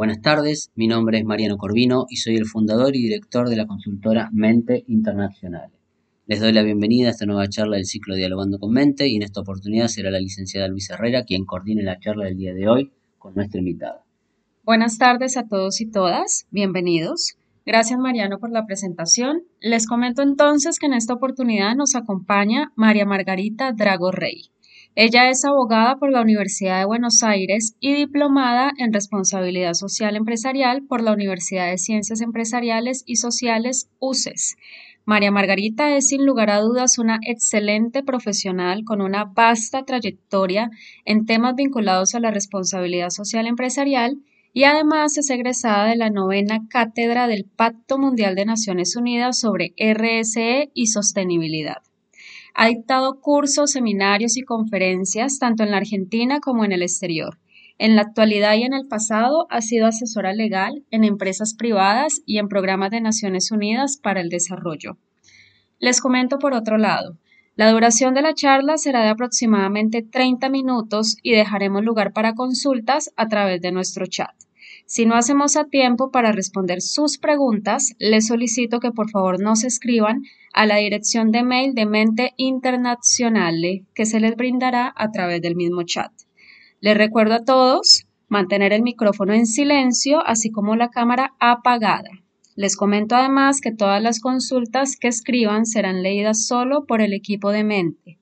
Buenas tardes, mi nombre es Mariano Corvino y soy el fundador y director de la consultora Mente Internacional. Les doy la bienvenida a esta nueva charla del ciclo Dialogando con Mente y en esta oportunidad será la licenciada Luisa Herrera quien coordine la charla del día de hoy con nuestra invitada. Buenas tardes a todos y todas, bienvenidos. Gracias Mariano por la presentación. Les comento entonces que en esta oportunidad nos acompaña María Margarita Drago Rey. Ella es abogada por la Universidad de Buenos Aires y diplomada en responsabilidad social empresarial por la Universidad de Ciencias Empresariales y Sociales UCES. María Margarita es sin lugar a dudas una excelente profesional con una vasta trayectoria en temas vinculados a la responsabilidad social empresarial y además es egresada de la novena cátedra del Pacto Mundial de Naciones Unidas sobre RSE y sostenibilidad. Ha dictado cursos, seminarios y conferencias tanto en la Argentina como en el exterior. En la actualidad y en el pasado ha sido asesora legal en empresas privadas y en programas de Naciones Unidas para el Desarrollo. Les comento por otro lado, la duración de la charla será de aproximadamente 30 minutos y dejaremos lugar para consultas a través de nuestro chat. Si no hacemos a tiempo para responder sus preguntas, les solicito que por favor nos escriban a la dirección de mail de Mente Internacional que se les brindará a través del mismo chat. Les recuerdo a todos mantener el micrófono en silencio, así como la cámara apagada. Les comento además que todas las consultas que escriban serán leídas solo por el equipo de mente.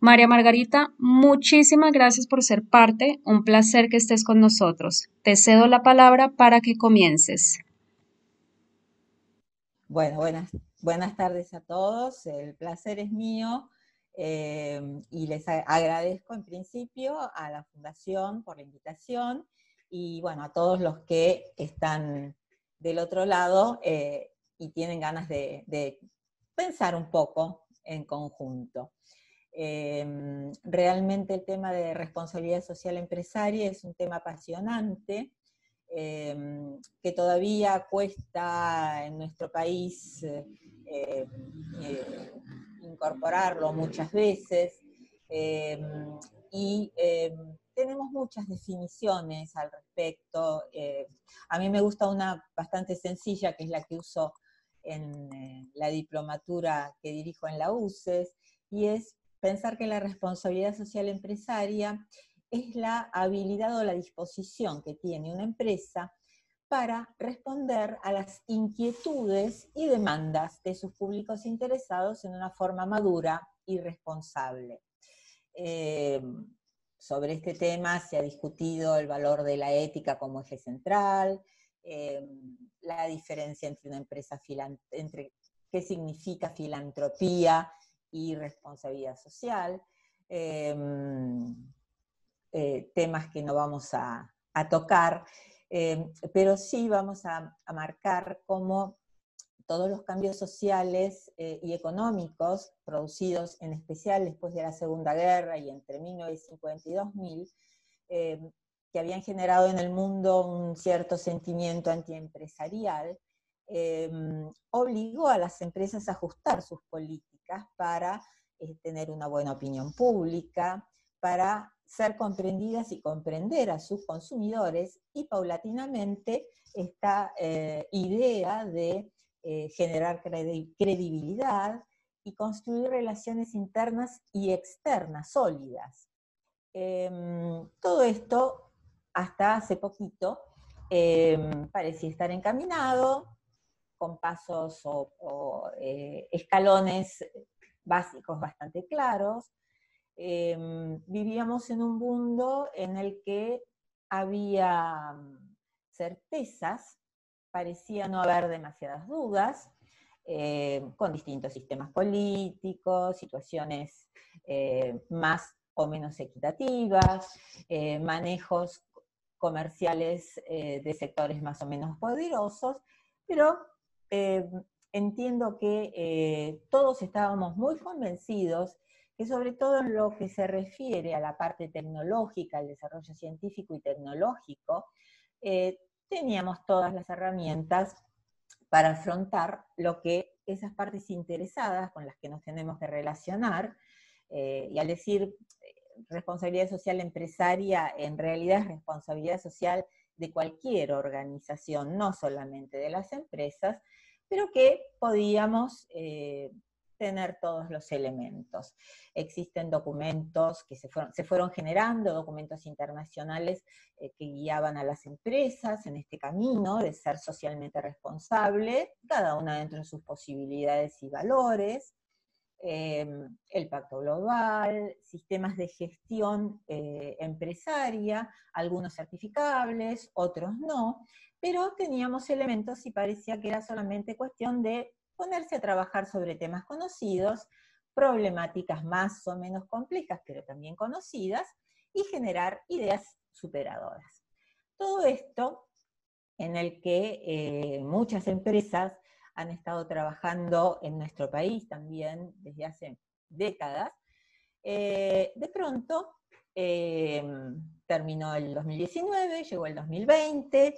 María Margarita, muchísimas gracias por ser parte. Un placer que estés con nosotros. Te cedo la palabra para que comiences. Bueno, buenas, buenas tardes a todos. El placer es mío. Eh, y les agradezco en principio a la Fundación por la invitación y bueno, a todos los que están del otro lado eh, y tienen ganas de, pensar un poco en conjunto. Em, realmente el tema de responsabilidad social empresaria es un tema apasionante em, que todavía cuesta en nuestro país eh, eh, incorporarlo muchas veces em, y tenemos muchas definiciones al respecto. Eh, a mí me gusta una bastante sencilla, que es la que uso en la diplomatura que dirijo en la UCES, y es pensar que la responsabilidad social empresaria es la habilidad o la disposición que tiene una empresa para responder a las inquietudes y demandas de sus públicos interesados en una forma madura y responsable. Eh, sobre este tema se ha discutido el valor de la ética como eje central, eh, la diferencia entre una empresa, entre qué significa filantropía y responsabilidad social, em, eh, temas que no vamos a, tocar, em, pero sí vamos a, marcar cómo todos los cambios sociales eh, y económicos producidos en especial después de la Segunda Guerra y entre 1950 y 2000, eh, que habían generado en el mundo un cierto sentimiento antiempresarial, obligó a las empresas a ajustar sus políticas para tener una buena opinión pública, para ser comprendidas y comprender a sus consumidores y paulatinamente esta idea de eh, generar credibilidad y construir relaciones internas y externas sólidas. Em, todo esto, hasta hace poquito, em, parecía estar encaminado, con pasos o, eh, escalones básicos bastante claros. Em, vivíamos en un mundo en el que había mm, certezas parecía no haber demasiadas dudas, eh, con distintos sistemas políticos, situaciones eh, más o menos equitativas, eh, manejos comerciales de sectores más o menos poderosos, pero entiendo que todos estábamos muy convencidos que sobre todo en lo que se refiere a la parte tecnológica, al desarrollo científico y tecnológico, teníamos todas las herramientas para afrontar lo que esas partes interesadas con las que nos tenemos que relacionar, eh, y al decir eh, responsabilidad social empresaria, en realidad es responsabilidad social de cualquier organización, no solamente de las empresas, pero que podíamos eh, tener todos los elementos. Existen documentos que se fueron, generando, documentos internacionales eh, que guiaban a las empresas en este camino de ser socialmente responsable, cada una dentro de sus posibilidades y valores. Em, el pacto global, sistemas de gestión eh, empresaria, algunos certificables, otros no, pero teníamos elementos y parecía que era solamente cuestión de ponerse a trabajar sobre temas conocidos, problemáticas más o menos complejas, pero también conocidas, y generar ideas superadoras. Todo esto en el que eh, muchas empresas han estado trabajando en nuestro país también desde hace décadas, eh, de pronto eh, terminó el 2019, llegó el 2020,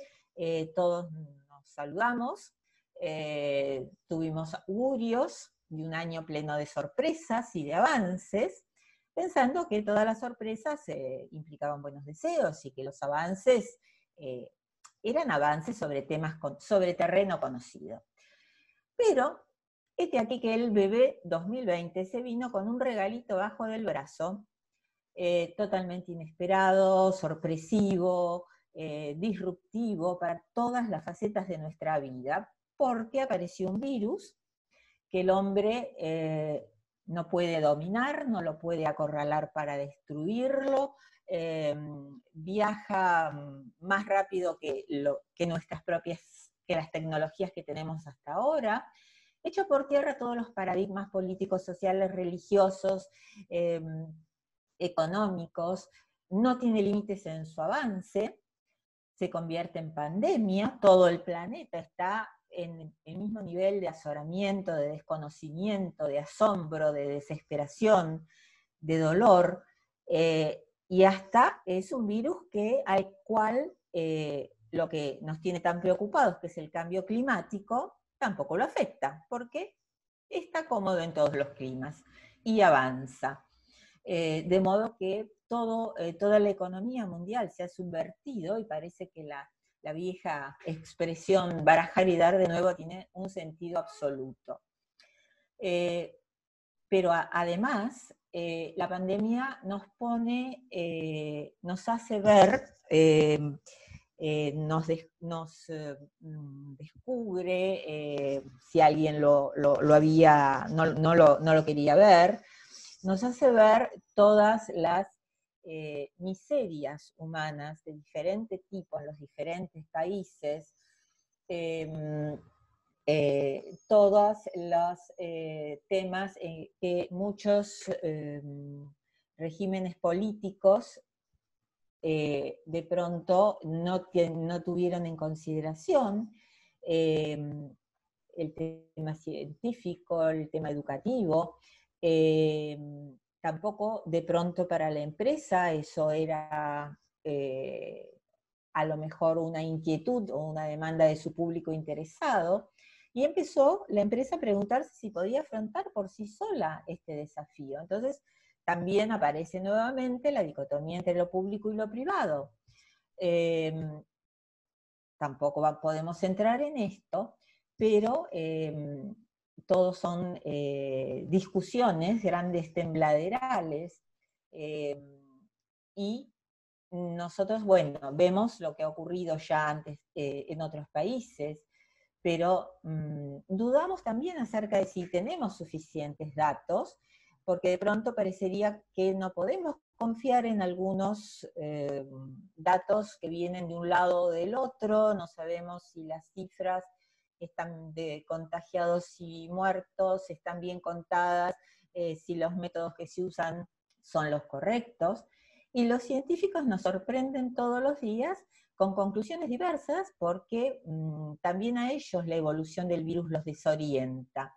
todos nos saludamos, eh, tuvimos augurios de un año pleno de sorpresas y de avances, pensando que todas las sorpresas eh, implicaban buenos deseos y que los avances eh, eran avances sobre temas, sobre terreno conocido. Pero, este aquí que el bebé 2020 se vino con un regalito bajo del brazo, totalmente inesperado, sorpresivo, disruptivo para todas las facetas de nuestra vida, porque apareció un virus que el hombre eh, no puede dominar, no lo puede acorralar para destruirlo, eh, viaja más rápido que nuestras propias, que las tecnologías que tenemos hasta ahora, hecho por tierra todos los paradigmas políticos, sociales, religiosos, eh, económicos, no tiene límites en su avance, se convierte en pandemia, todo el planeta está en el mismo nivel de azoramiento, de desconocimiento, de asombro, de desesperación, de dolor, eh, y hasta es un virus que, al cual eh, lo que nos tiene tan preocupados, que es el cambio climático, tampoco lo afecta, porque está cómodo en todos los climas y avanza. Eh, de modo que todo, toda la economía mundial se ha subvertido y parece que la vieja expresión barajar y dar de nuevo tiene un sentido absoluto. Eh, pero además, eh, la pandemia nos pone, eh, nos hace ver, nos, mm, descubre, si alguien lo, había, no, no lo quería ver, nos hace ver todas las eh, miserias humanas de diferente tipo en los diferentes países, em, eh, todos los eh, temas que muchos em, regímenes políticos de pronto no, no, tuvieron en consideración em, el tema científico, el tema educativo, tampoco de pronto para la empresa eso era eh, a lo mejor una inquietud o una demanda de su público interesado, y empezó la empresa a preguntarse si podía afrontar por sí sola este desafío. Entonces, también aparece nuevamente la dicotomía entre lo público y lo privado. Em, tampoco podemos entrar en esto, pero em, todos son eh, discusiones, grandes tembladerales, eh, y nosotros, bueno, vemos lo que ha ocurrido ya antes eh, en otros países, pero mm, dudamos también acerca de si tenemos suficientes datos, porque de pronto parecería que no podemos confiar en algunos datos que vienen de un lado o del otro, no sabemos si las cifras de contagiados y muertos, están bien contadas, eh, si los métodos que se usan son los correctos. Y los científicos nos sorprenden todos los días con conclusiones diversas porque mm, también a ellos la evolución del virus los desorienta.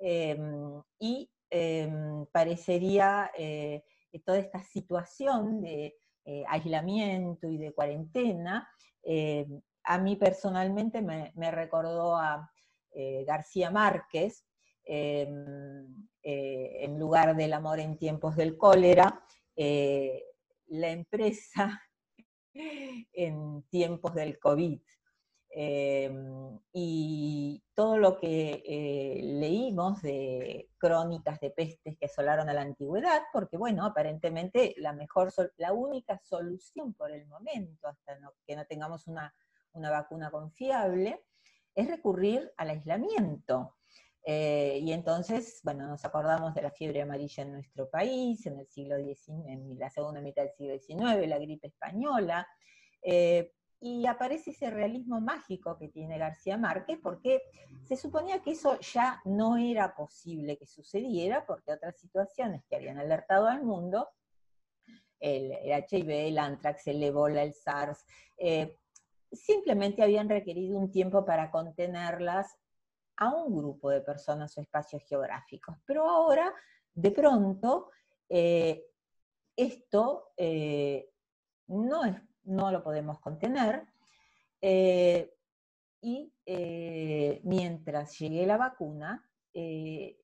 Em, y em, parecería eh, que toda esta situación de eh, aislamiento y de cuarentena em, a mí personalmente me, recordó a eh, García Márquez, em, eh, en lugar del amor en tiempos del cólera, eh, la empresa en tiempos del COVID. Em, y todo lo que eh, leímos de crónicas de pestes que asolaron a la antigüedad, porque bueno, aparentemente la mejor, la única solución por el momento, hasta que no tengamos una, vacuna confiable, es recurrir al aislamiento. Eh, y entonces, bueno, nos acordamos de la fiebre amarilla en nuestro país, en el siglo XIX, en la segunda mitad del siglo XIX, la gripe española, eh, y aparece ese realismo mágico que tiene García Márquez, porque se suponía que eso ya no era posible que sucediera, porque otras situaciones que habían alertado al mundo, el, HIV, el antrax, el ébola, el SARS, eh, simplemente habían requerido un tiempo para contenerlas a un grupo de personas o espacios geográficos. Pero ahora, de pronto, eh, esto eh, no es no lo podemos contener. Eh, y eh, mientras llegue la vacuna, eh,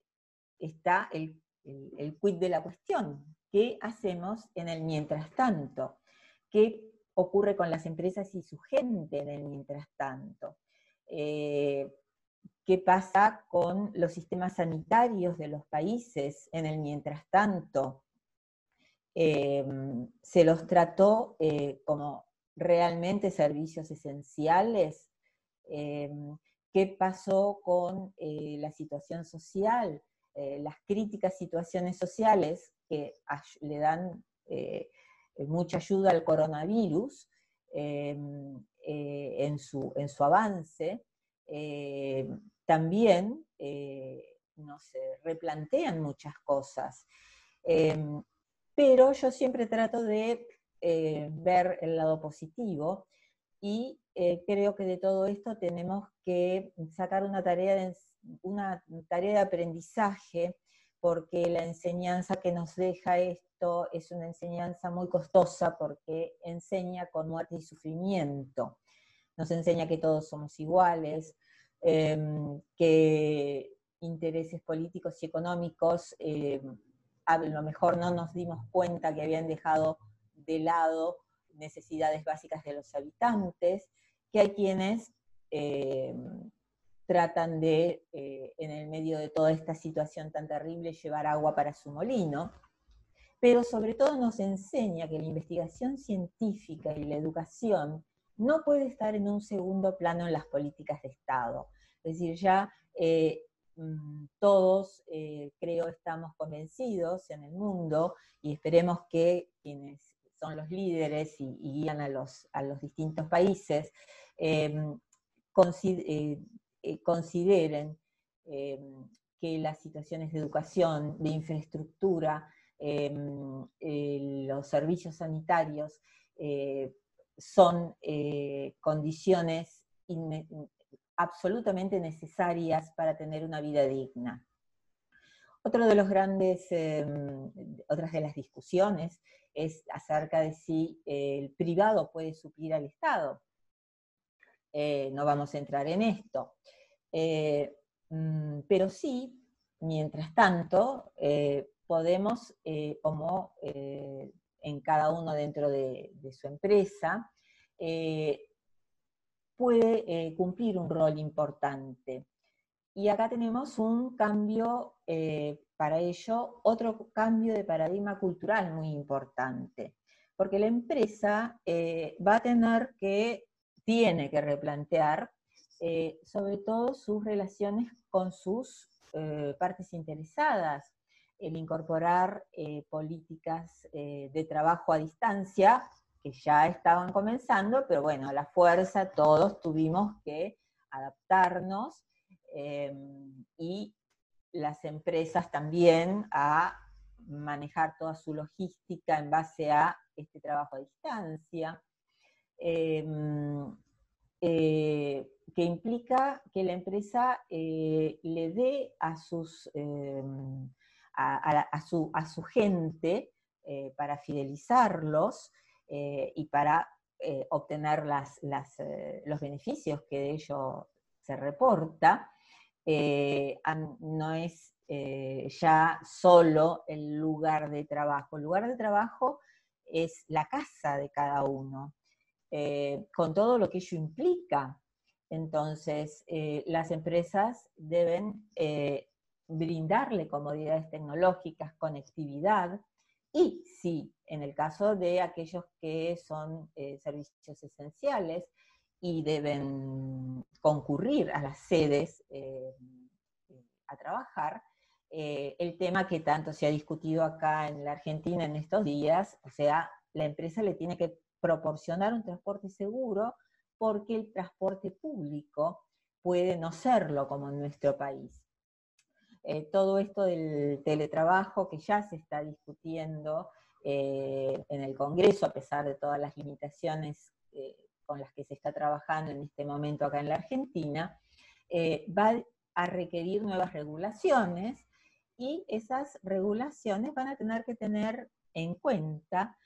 está el, el, quid de la cuestión. ¿Qué hacemos en el mientras tanto? ¿Qué ocurre con las empresas y su gente en el mientras tanto? ¿Qué pasa con los sistemas sanitarios de los países en el mientras tanto? Em, se los trató eh, como realmente servicios esenciales. Em, ¿Qué pasó con eh, la situación social? Eh, las críticas situaciones sociales que le dan mucha ayuda al coronavirus em, en, su, en, su, avance, también no se replantean muchas cosas pero yo siempre trato de eh, ver el lado positivo y eh, creo que de todo esto tenemos que sacar una tarea de, una tarea de aprendizaje porque la enseñanza que nos deja esto es una enseñanza muy costosa porque enseña con muerte y sufrimiento. Nos enseña que todos somos iguales, em, que intereses políticos y económicos em, a lo mejor no nos dimos cuenta que habían dejado de lado necesidades básicas de los habitantes, que hay quienes eh, tratan de, eh, en el medio de toda esta situación tan terrible, llevar agua para su molino, pero sobre todo nos enseña que la investigación científica y la educación no puede estar en un segundo plano en las políticas de Estado. Es decir, ya eh, todos, eh, creo, estamos convencidos en el mundo y esperemos que quienes son los líderes y, guían a los, a los, distintos países em, eh, eh, consideren em, que las situaciones de educación, de infraestructura, em, los servicios sanitarios son condiciones absolutamente necesarias para tener una vida digna. Otro de los grandes, em, otras de las discusiones es acerca de si el privado puede suplir al Estado. Eh, no vamos a entrar en esto. Eh, mm, pero sí, mientras tanto, eh, podemos, como en cada uno dentro de, de su empresa, puede eh, cumplir un rol importante. Y acá tenemos un cambio eh, para ello, otro cambio de paradigma cultural muy importante, porque la empresa eh, va a tener que, tiene que replantear sobre todo sus relaciones con sus partes interesadas, el incorporar políticas de trabajo a distancia que ya estaban comenzando, pero bueno, a la fuerza todos tuvimos que adaptarnos em, y las empresas también a manejar toda su logística en base a este trabajo a distancia, em, eh, que implica que la empresa eh, le dé a, sus, em, a, su, a, su, gente eh, para fidelizarlos eh, y para eh, obtener eh, los beneficios que de ello se reporta, no es ya solo el lugar de trabajo. El lugar de trabajo es la casa de cada uno. con todo lo que ello implica. Entonces, las empresas deben brindarle comodidades tecnológicas, conectividad, y si en el caso de aquellos que son eh, servicios esenciales y deben concurrir a las sedes eh, a trabajar, eh, el tema que tanto se ha discutido acá en la Argentina en estos días, o sea, la empresa le tiene que proporcionar un transporte seguro porque el transporte público puede no serlo como en nuestro país. Eh, todo esto del teletrabajo que ya se está discutiendo eh, en el Congreso, a pesar de todas las limitaciones eh, con las que se está trabajando en este momento acá en la Argentina, va a requerir nuevas regulaciones y esas regulaciones van a tener que tener en cuenta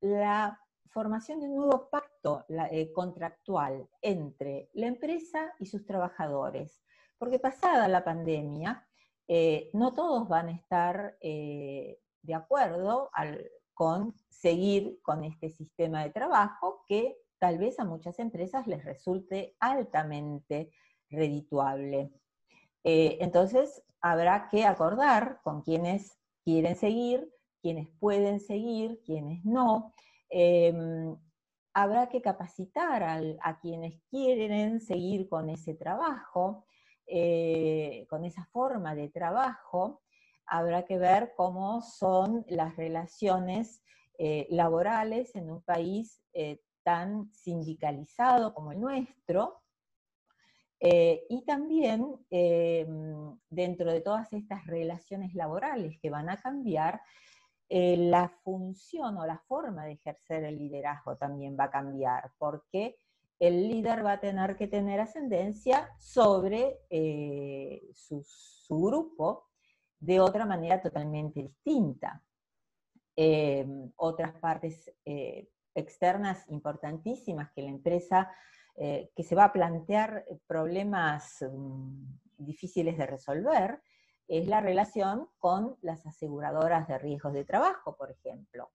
la formación de un nuevo pacto contractual entre la empresa y sus trabajadores porque pasada la pandemia, eh, no todos van a estar eh, de acuerdo con seguir con este sistema de trabajo que tal vez a muchas empresas les resulte altamente redituable. Eh, entonces, habrá que acordar con quienes quieren seguir, quienes pueden seguir, quienes no. Em, habrá que capacitar a quienes quieren seguir con ese trabajo. Eh, con esa forma de trabajo, habrá que ver cómo son las relaciones eh, laborales en un país eh, tan sindicalizado como el nuestro, y también dentro de todas estas relaciones laborales que van a cambiar, la función o la forma de ejercer el liderazgo también va a cambiar, porque el líder va a tener que tener ascendencia sobre eh, su, grupo de otra manera totalmente distinta. Em, otras partes eh, externas importantísimas que la empresa, eh, que se va a plantear problemas mm, difíciles de resolver, es la relación con las aseguradoras de riesgos de trabajo, por ejemplo.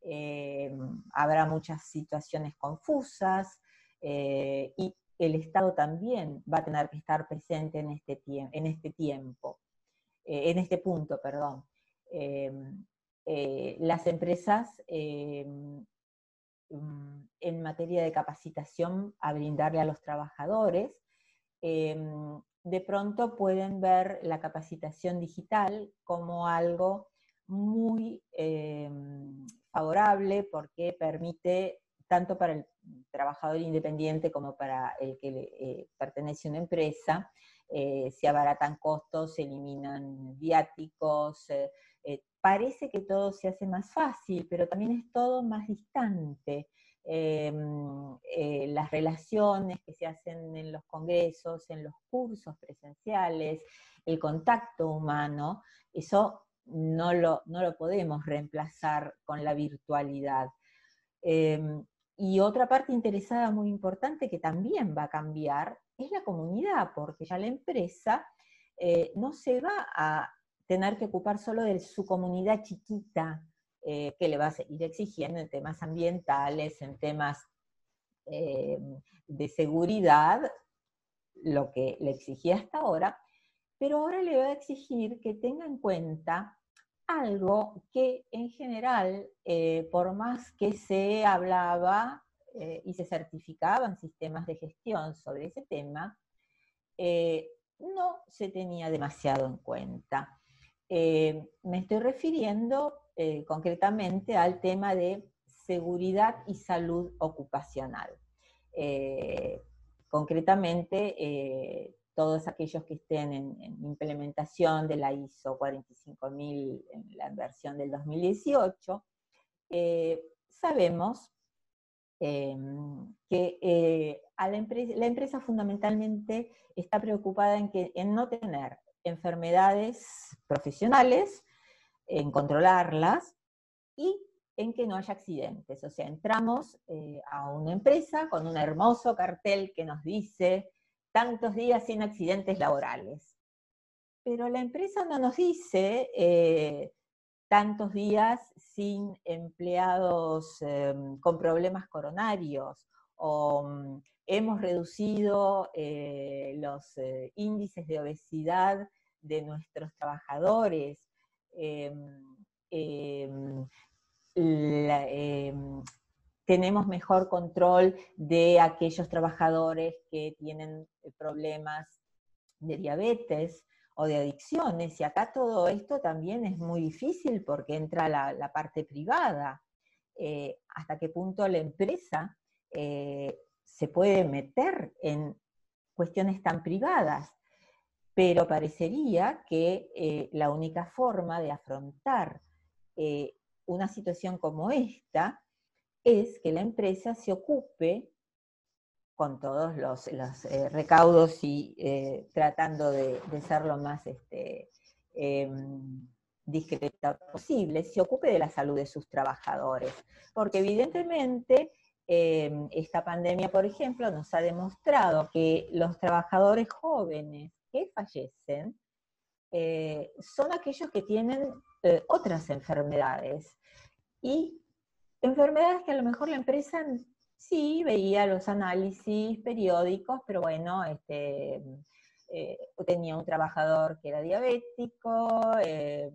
Em, habrá muchas situaciones confusas, eh, y el Estado también va a tener que estar presente en este, en este tiempo, eh, en este punto, perdón. Em, eh, las empresas em, en materia de capacitación a brindarle a los trabajadores, em, de pronto pueden ver la capacitación digital como algo muy favorable porque permite tanto para el trabajador independiente como para el que eh, pertenece a una empresa, eh, se abaratan costos, se eliminan viáticos, eh, parece que todo se hace más fácil, pero también es todo más distante. Em, las relaciones que se hacen en los congresos, en los cursos presenciales, el contacto humano, eso no lo, no lo podemos reemplazar con la virtualidad. Em, y otra parte interesada muy importante que también va a cambiar es la comunidad, porque ya la empresa eh, no se va a tener que ocupar solo de su comunidad chiquita, eh, que le va a seguir exigiendo en temas ambientales, en temas eh, de seguridad, lo que le exigía hasta ahora, pero ahora le va a exigir que tenga en cuenta algo que en general, eh, por más que se hablaba eh, y se certificaban sistemas de gestión sobre ese tema, eh, no se tenía demasiado en cuenta. me estoy refiriendo concretamente al tema de seguridad y salud ocupacional. concretamente, todos aquellos que estén en, implementación de la ISO 45000 en la versión del 2018, eh, sabemos em, que eh, la, empresa, fundamentalmente está preocupada en, no tener enfermedades profesionales, en controlarlas y en que no haya accidentes. O sea, entramos eh, a una empresa con un hermoso cartel que nos dice tantos días sin accidentes laborales. Pero la empresa no nos dice eh, tantos días sin empleados em, con problemas coronarios o mm, hemos reducido eh, los eh, índices de obesidad de nuestros trabajadores. Em, em, tenemos mejor control de aquellos trabajadores que tienen problemas de diabetes o de adicciones. Y acá todo esto también es muy difícil porque entra la, parte privada. Eh, hasta qué punto la empresa eh, se puede meter en cuestiones tan privadas. Pero parecería que eh, la única forma de afrontar una situación como esta es que la empresa se ocupe con todos los, eh, recaudos y eh, tratando de, ser lo más este, em, discreta posible, se ocupe de la salud de sus trabajadores. Porque evidentemente em, esta pandemia, por ejemplo, nos ha demostrado que los trabajadores jóvenes que fallecen eh, son aquellos que tienen otras enfermedades. Y enfermedades que a lo mejor la empresa Sí, veía los análisis periódicos, pero bueno, este, eh, tenía un trabajador que era diabético, eh,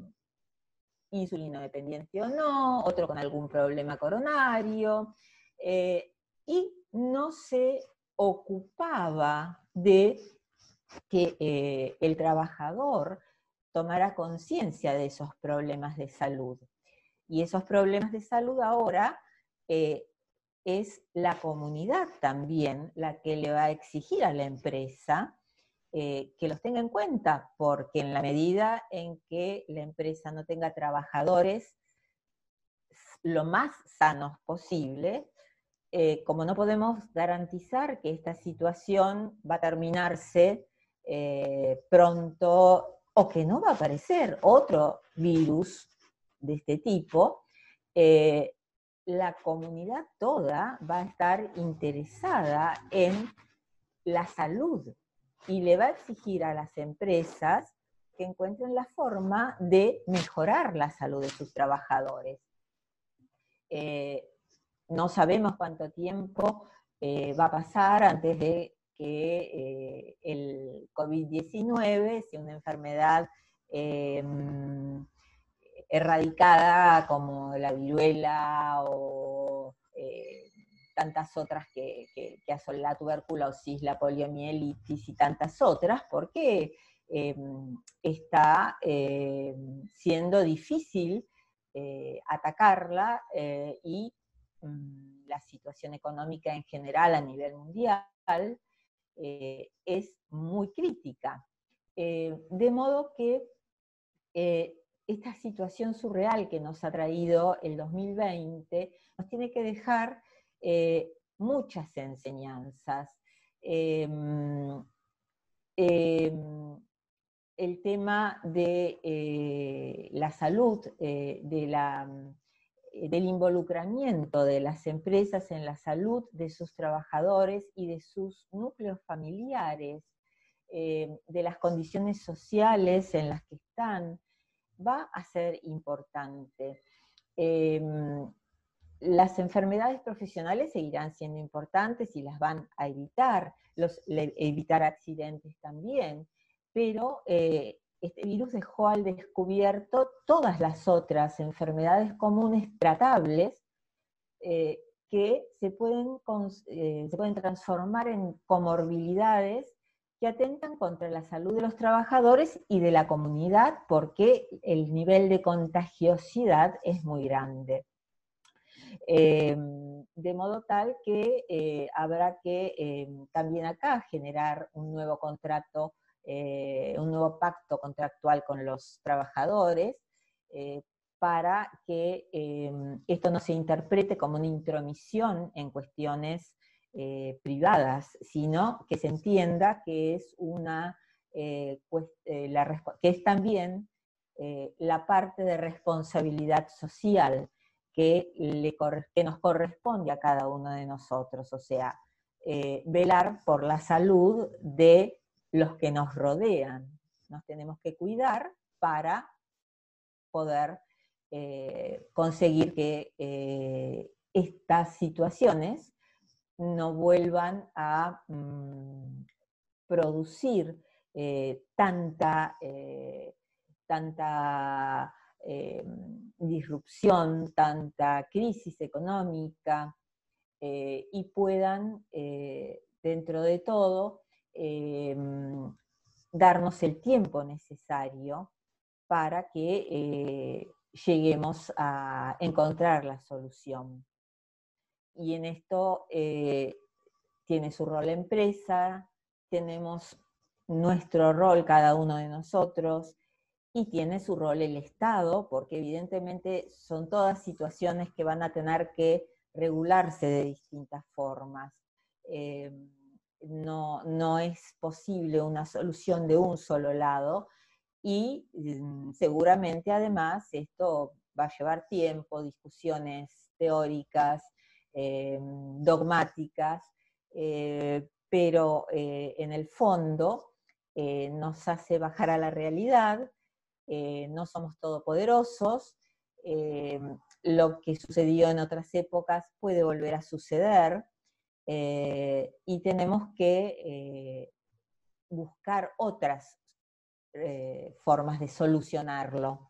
insulino dependiente o no, otro con algún problema coronario, eh, y no se ocupaba de que el trabajador tomara conciencia de esos problemas de salud. Y esos problemas de salud ahora es la comunidad también la que le va a exigir a la empresa eh, que los tenga en cuenta, porque en la medida en que la empresa no tenga trabajadores lo más sanos posible, eh, como no podemos garantizar que esta situación va a terminarse eh, pronto o que no va a aparecer otro virus de este tipo, la comunidad toda va a estar interesada en la salud y le va a exigir a las empresas que encuentren la forma de mejorar la salud de sus trabajadores. Eh, no sabemos cuánto tiempo eh, va a pasar antes de que eh, el COVID-19 sea una enfermedad erradicada como la viruela o eh, tantas otras que, que, la tuberculosis, la poliomielitis y tantas otras, porque em, está em, siendo difícil eh, atacarla eh, y mm, la situación económica en general a nivel mundial es muy crítica. de modo que esta situación surreal que nos ha traído el 2020 nos tiene que dejar eh, muchas enseñanzas. Em, em, el tema de eh, la salud, eh, del involucramiento de las empresas en la salud de sus trabajadores y de sus núcleos familiares, de las condiciones sociales en las que están, va a ser importante. Em, las enfermedades profesionales seguirán siendo importantes y las van a evitar, los, evitar accidentes también, pero eh, este virus dejó al descubierto todas las otras enfermedades comunes tratables eh, que eh, se pueden transformar en comorbilidades que atentan contra la salud de los trabajadores y de la comunidad porque el nivel de contagiosidad es muy grande. Em, de modo tal que eh, habrá que em, también acá generar un nuevo contrato, eh, un nuevo pacto contractual con los trabajadores eh, para que em, esto no se interprete como una intromisión en cuestiones eh, privadas, sino que se entienda que es una eh, eh, que es también la parte de responsabilidad social que, le, que nos corresponde a cada uno de nosotros, o sea, velar por la salud de los que nos rodean. Nos tenemos que cuidar para poder conseguir que estas situaciones no vuelvan a mm, producir tanta, tanta disrupción, tanta crisis económica, y puedan, dentro de todo, Em, darnos el tiempo necesario para que eh, lleguemos a encontrar la solución. Y en esto eh, tiene su rol la empresa, tenemos nuestro rol cada uno de nosotros y tiene su rol el Estado, porque evidentemente son todas situaciones que van a tener que regularse de distintas formas. Em, no, no es posible una solución de un solo lado y mm, seguramente además esto va a llevar tiempo, discusiones teóricas, eh, dogmáticas, eh, pero eh, en el fondo nos hace bajar a la realidad, no somos todopoderosos, lo que sucedió en otras épocas puede volver a suceder, y tenemos que buscar otras formas de solucionarlo.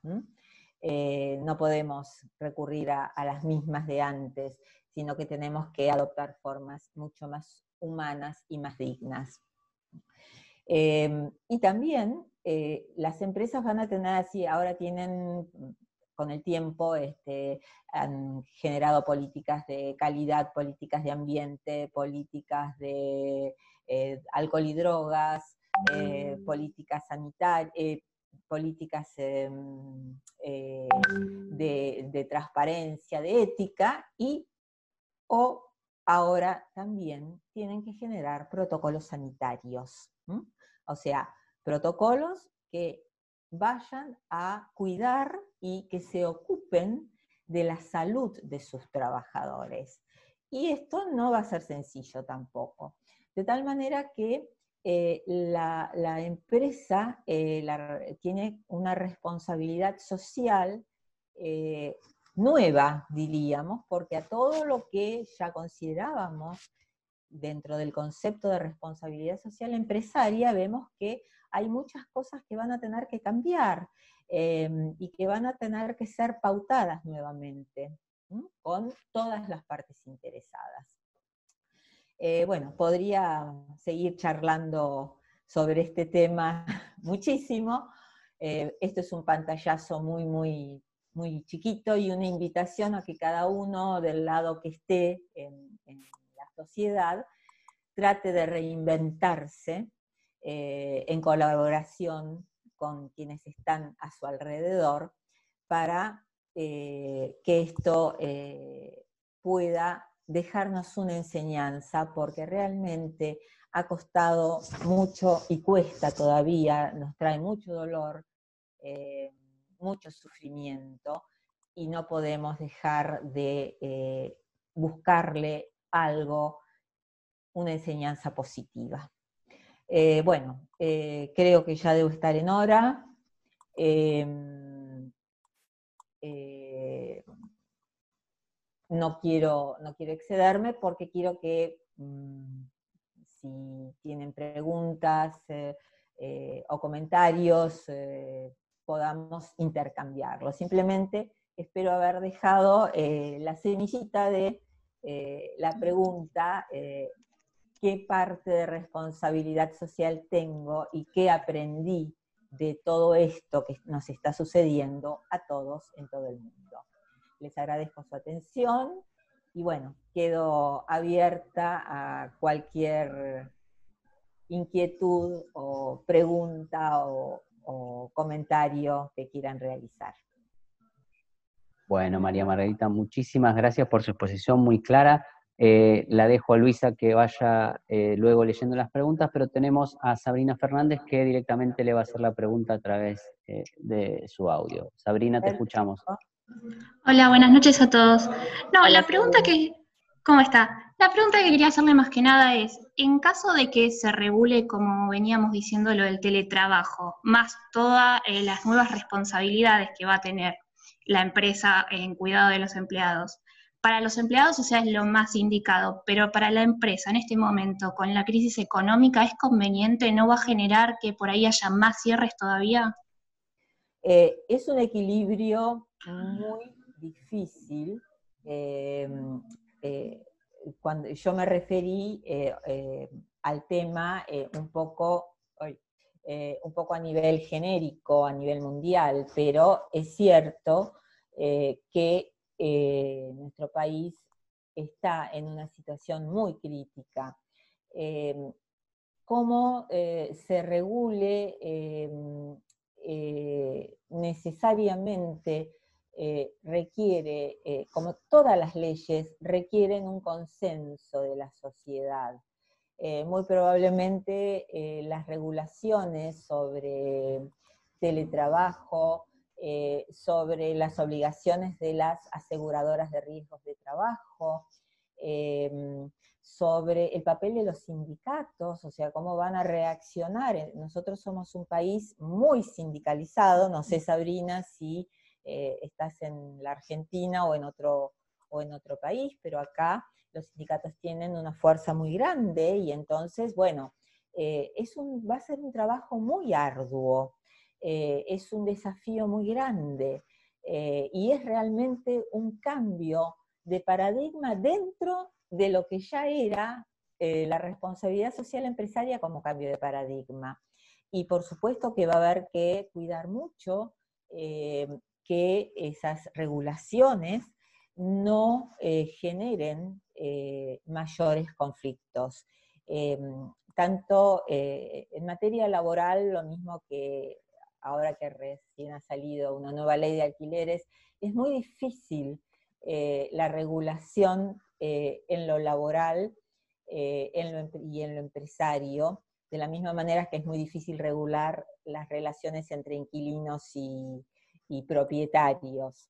no podemos recurrir a, las mismas de antes, sino que tenemos que adoptar formas mucho más humanas y más dignas. y también las empresas van a tener así, ahora tienen con el tiempo este, han generado políticas de calidad, políticas de ambiente, políticas de eh, alcohol y drogas, eh, políticas sanitarias, eh, políticas em, de, transparencia, de ética, y o ahora también tienen que generar protocolos sanitarios. O sea, protocolos que vayan a cuidar y que se ocupen de la salud de sus trabajadores. Y esto no va a ser sencillo tampoco. De tal manera que eh, la, empresa eh, tiene una responsabilidad social eh, nueva, diríamos, porque a todo lo que ya considerábamos dentro del concepto de responsabilidad social empresaria, vemos que hay muchas cosas que van a tener que cambiar em, y que van a tener que ser pautadas nuevamente con todas las partes interesadas. Eh, bueno, podría seguir charlando sobre este tema muchísimo. Eh, esto es un pantallazo muy, muy, muy chiquito y una invitación a que cada uno del lado que esté en, la sociedad trate de reinventarse eh, en colaboración con quienes están a su alrededor para eh, que esto eh, pueda dejarnos una enseñanza, porque realmente ha costado mucho y cuesta todavía, nos trae mucho dolor, mucho sufrimiento, y no podemos dejar de buscarle algo, una enseñanza positiva. Eh, bueno, eh, creo que ya debo estar en hora. Em, eh, no, quiero, no quiero excederme porque quiero que mm, si tienen preguntas o comentarios podamos intercambiarlo. Simplemente espero haber dejado la semillita de la pregunta qué parte de responsabilidad social tengo y qué aprendí de todo esto que nos está sucediendo a todos en todo el mundo. Les agradezco su atención y bueno, quedo abierta a cualquier inquietud o pregunta o, comentario que quieran realizar. Bueno, María Margarita, muchísimas gracias por su exposición muy clara. Eh, la dejo a Luisa que vaya eh, luego leyendo las preguntas, pero tenemos a Sabrina Fernández que directamente le va a hacer la pregunta a través eh, de su audio. Sabrina, te escuchamos. Hola, buenas noches a todos. No, la pregunta que... ¿Cómo está? La pregunta que quería hacerle más que nada es, en caso de que se regule, como veníamos diciendo, lo del teletrabajo, más todas las nuevas responsabilidades que va a tener, la empresa en cuidado de los empleados. Para los empleados, o sea, es lo más indicado, pero para la empresa en este momento, con la crisis económica, ¿es conveniente? ¿No va a generar que por ahí haya más cierres todavía? Eh, es un equilibrio muy difícil. Eh, cuando yo me referí eh, al tema un poco un poco a nivel genérico, a nivel mundial, pero es cierto que eh, nuestro país está en una situación muy crítica. Eh, cómo eh, se regule necesariamente requiere, como todas las leyes, requieren un consenso de la sociedad. muy probablemente las regulaciones sobre teletrabajo, eh, sobre las obligaciones de las aseguradoras de riesgos de trabajo, em, sobre el papel de los sindicatos, o sea, cómo van a reaccionar. Eh, nosotros somos un país muy sindicalizado, no sé Sabrina si eh, estás en la Argentina o en, otro, o en otro país, pero acá los sindicatos tienen una fuerza muy grande y entonces, bueno, es un, va a ser un trabajo muy arduo. Eh, es un desafío muy grande eh, y es realmente un cambio de paradigma dentro de lo que ya era eh, la responsabilidad social empresaria como cambio de paradigma. Y por supuesto que va a haber que cuidar mucho que esas regulaciones no generen mayores conflictos. tanto en materia laboral, lo mismo que ahora que recién ha salido una nueva ley de alquileres, es muy difícil eh, la regulación eh, en lo laboral eh, y en lo empresario, de la misma manera que es muy difícil regular las relaciones entre inquilinos y, propietarios,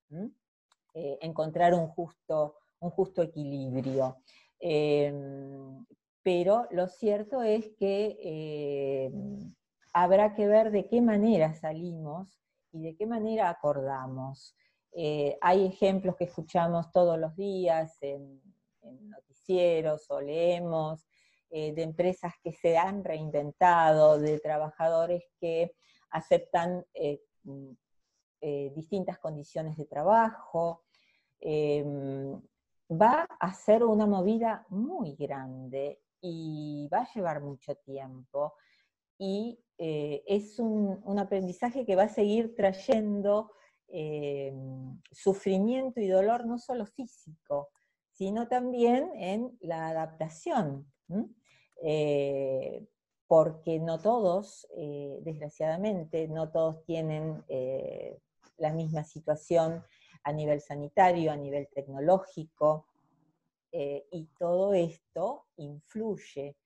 encontrar un justo, un justo equilibrio. Em, pero lo cierto es que habrá que ver de qué manera salimos y de qué manera acordamos. Eh, hay ejemplos que escuchamos todos los días en, noticieros o leemos eh, de empresas que se han reinventado, de trabajadores que aceptan eh, distintas condiciones de trabajo. va a ser una movida muy grande y va a llevar mucho tiempo y eh, es un, aprendizaje que va a seguir trayendo eh, sufrimiento y dolor no solo físico, sino también en la adaptación, eh, porque no todos, desgraciadamente, no todos tienen la misma situación a nivel sanitario, a nivel tecnológico, y todo esto influye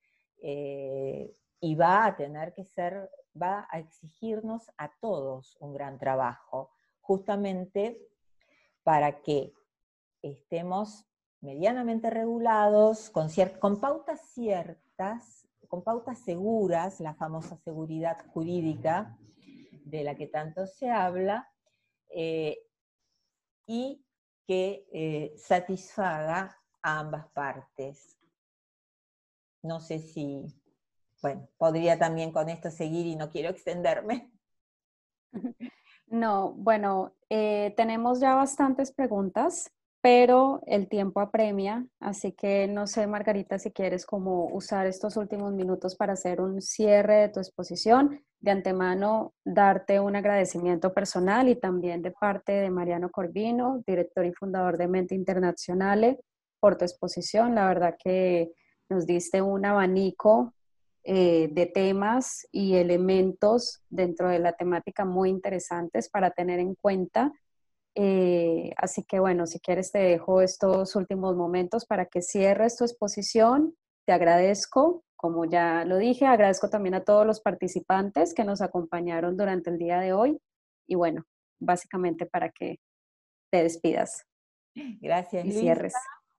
y va a tener que ser, va a exigirnos a todos un gran trabajo, justamente para que estemos medianamente regulados, con, con pautas ciertas, con pautas seguras, la famosa seguridad jurídica de la que tanto se habla, eh, y que eh, satisfaga a ambas partes. No sé si bueno, podría también con esto seguir y no quiero extenderme. No, bueno, eh, tenemos ya bastantes preguntas, pero el tiempo apremia, así que no sé, Margarita, si quieres como usar estos últimos minutos para hacer un cierre de tu exposición. De antemano, darte un agradecimiento personal y también de parte de Mariano Corvino, director y fundador de Mente Internacional, por tu exposición. La verdad que nos diste un abanico eh, de temas y elementos dentro de la temática muy interesantes para tener en cuenta. Eh, así que bueno, si quieres te dejo estos últimos momentos para que cierres tu exposición. Te agradezco, como ya lo dije, agradezco también a todos los participantes que nos acompañaron durante el día de hoy. Y bueno, básicamente para que te despidas. Gracias. Y cierres.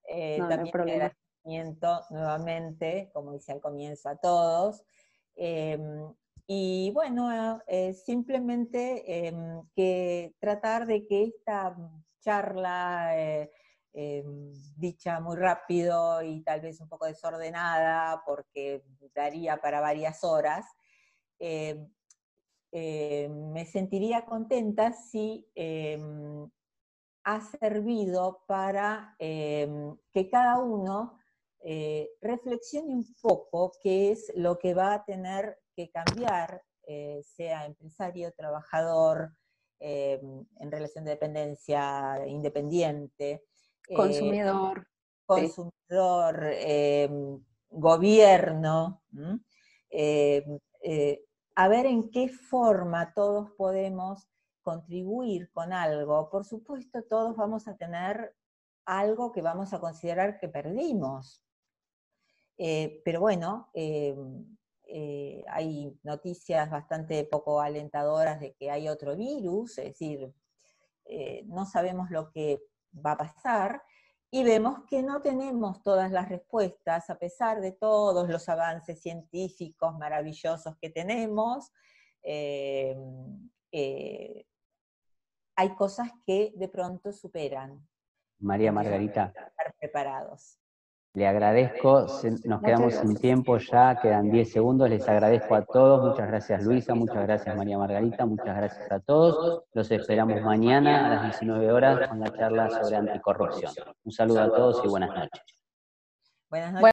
Eh, no, también nuevamente, como decía al comienzo, a todos. Em, y bueno, eh, simplemente em, que tratar de que esta charla eh, em, dicha muy rápido y tal vez un poco desordenada, porque daría para varias horas, em, me sentiría contenta si ha servido para que cada uno eh, reflexione un poco qué es lo que va a tener que cambiar, eh, sea empresario, trabajador, eh, en relación de dependencia, independiente. Consumidor. Consumidor, gobierno. a ver en qué forma todos podemos contribuir con algo. Por supuesto, todos vamos a tener algo que vamos a considerar que perdimos. Eh, pero bueno, eh, eh, hay noticias bastante poco alentadoras de que hay otro virus, es decir, no sabemos lo que va a pasar y vemos que no tenemos todas las respuestas a pesar de todos los avances científicos maravillosos que tenemos. hay cosas que de pronto superan. María Margarita. Estar preparados. Le agradezco, nos quedamos sin tiempo ya, quedan 10 segundos, les agradezco a todos, muchas gracias Luisa, muchas gracias María Margarita, muchas gracias a todos, los esperamos mañana a las 19 horas con la charla sobre anticorrupción. Un saludo a todos y buenas noches. Buenas noches.